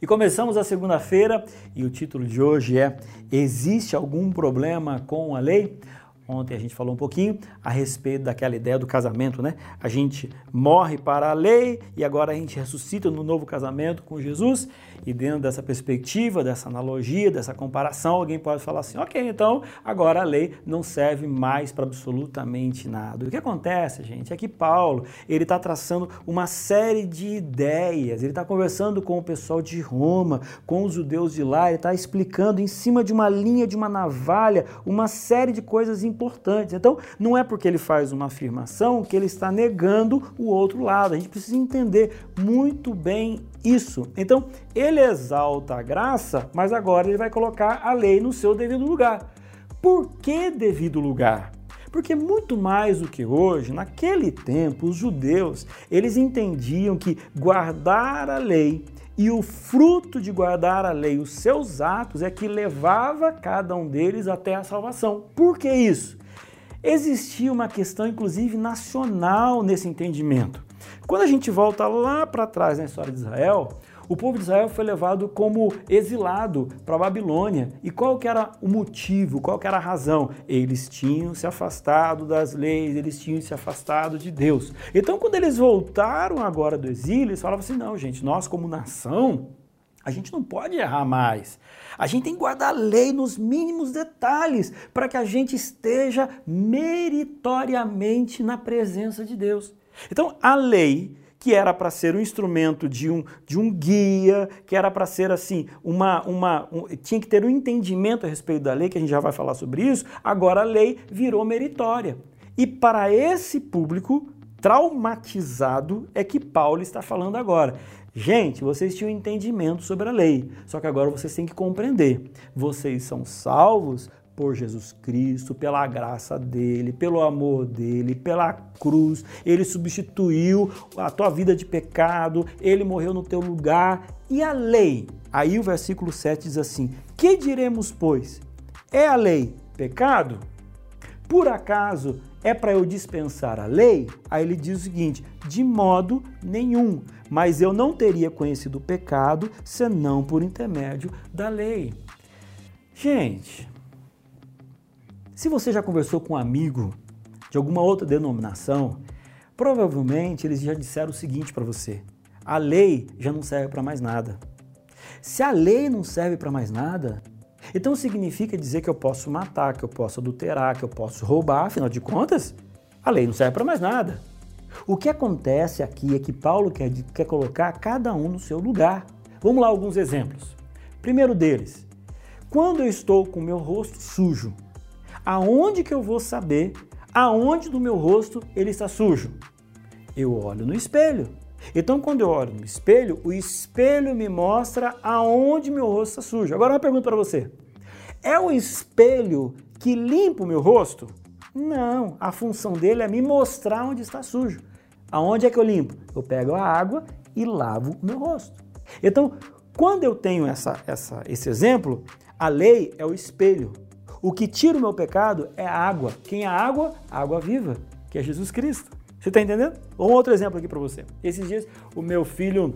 E começamos a segunda-feira e o título de hoje é Existe algum problema com a lei? Ontem a gente falou um pouquinho a respeito daquela ideia do casamento, né? A gente morre para a lei e agora a gente ressuscita no novo casamento com Jesus. E dentro dessa perspectiva, dessa analogia, dessa comparação, alguém pode falar assim: ok, então agora a lei não serve mais para absolutamente nada. O que acontece, gente, é que Paulo ele está traçando uma série de ideias. Ele está conversando com o pessoal de Roma, com os judeus de lá. Ele está explicando em cima de uma linha de uma navalha uma série de coisas importantes importantes. Então, não é porque ele faz uma afirmação que ele está negando o outro lado. A gente precisa entender muito bem isso. Então, ele exalta a graça, mas agora ele vai colocar a lei no seu devido lugar. Por que devido lugar? Porque muito mais do que hoje, naquele tempo, os judeus, eles entendiam que guardar a lei e o fruto de guardar a lei, os seus atos, é que levava cada um deles até a salvação. Por que isso? Existia uma questão, inclusive, nacional nesse entendimento. Quando a gente volta lá para trás na história de Israel, o povo de Israel foi levado como exilado para a Babilônia. E qual que era o motivo, qual que era a razão? Eles tinham se afastado das leis, eles tinham se afastado de Deus. Então, quando eles voltaram agora do exílio, eles falavam assim: não, gente, nós como nação, a gente não pode errar mais. A gente tem que guardar a lei nos mínimos detalhes para que a gente esteja meritoriamente na presença de Deus. Então, a lei que era para ser um instrumento de um, de um guia, que era para ser assim, uma, uma um, tinha que ter um entendimento a respeito da lei, que a gente já vai falar sobre isso, agora a lei virou meritória. E para esse público traumatizado é que Paulo está falando agora. Gente, vocês tinham entendimento sobre a lei, só que agora vocês têm que compreender. Vocês são salvos por Jesus Cristo, pela graça dele, pelo amor dele, pela cruz. Ele substituiu a tua vida de pecado, ele morreu no teu lugar. E a lei? Aí o versículo 7 diz assim: Que diremos, pois? É a lei pecado? Por acaso é para eu dispensar a lei? Aí ele diz o seguinte: de modo nenhum, mas eu não teria conhecido o pecado senão por intermédio da lei. Gente, se você já conversou com um amigo de alguma outra denominação, provavelmente eles já disseram o seguinte para você: a lei já não serve para mais nada. Se a lei não serve para mais nada, então significa dizer que eu posso matar, que eu posso adulterar, que eu posso roubar, afinal de contas, a lei não serve para mais nada. O que acontece aqui é que Paulo quer, quer colocar cada um no seu lugar. Vamos lá alguns exemplos. Primeiro deles, quando eu estou com meu rosto sujo, aonde que eu vou saber aonde do meu rosto ele está sujo? Eu olho no espelho. Então, quando eu olho no espelho, o espelho me mostra aonde meu rosto está sujo. Agora, uma pergunta para você: é o espelho que limpa o meu rosto? Não, a função dele é me mostrar onde está sujo. Aonde é que eu limpo? Eu pego a água e lavo o meu rosto. Então, quando eu tenho essa, essa, esse exemplo, a lei é o espelho. O que tira o meu pecado é a água. Quem é a água? A água viva, que é Jesus Cristo. Você está entendendo? Um outro exemplo aqui para você. Esses dias o meu filho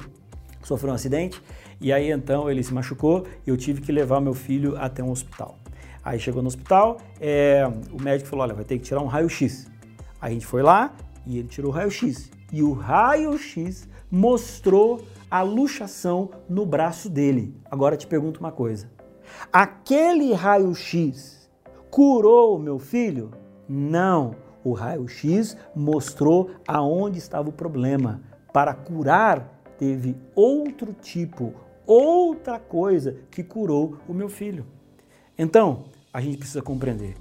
sofreu um acidente e aí então ele se machucou e eu tive que levar meu filho até um hospital. Aí chegou no hospital, é, o médico falou: olha, vai ter que tirar um raio-x. Aí a gente foi lá e ele tirou o raio-x. E o raio-x mostrou a luxação no braço dele. Agora te pergunto uma coisa: aquele raio-x Curou o meu filho? Não. O raio-x mostrou aonde estava o problema. Para curar, teve outro tipo, outra coisa que curou o meu filho. Então, a gente precisa compreender.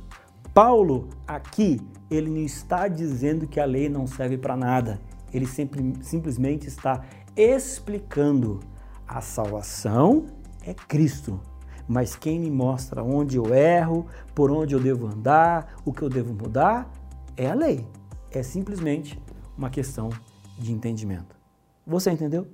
Paulo, aqui, ele não está dizendo que a lei não serve para nada. Ele sempre, simplesmente está explicando a salvação é Cristo mas quem me mostra onde eu erro, por onde eu devo andar, o que eu devo mudar, é a lei. É simplesmente uma questão de entendimento. Você entendeu?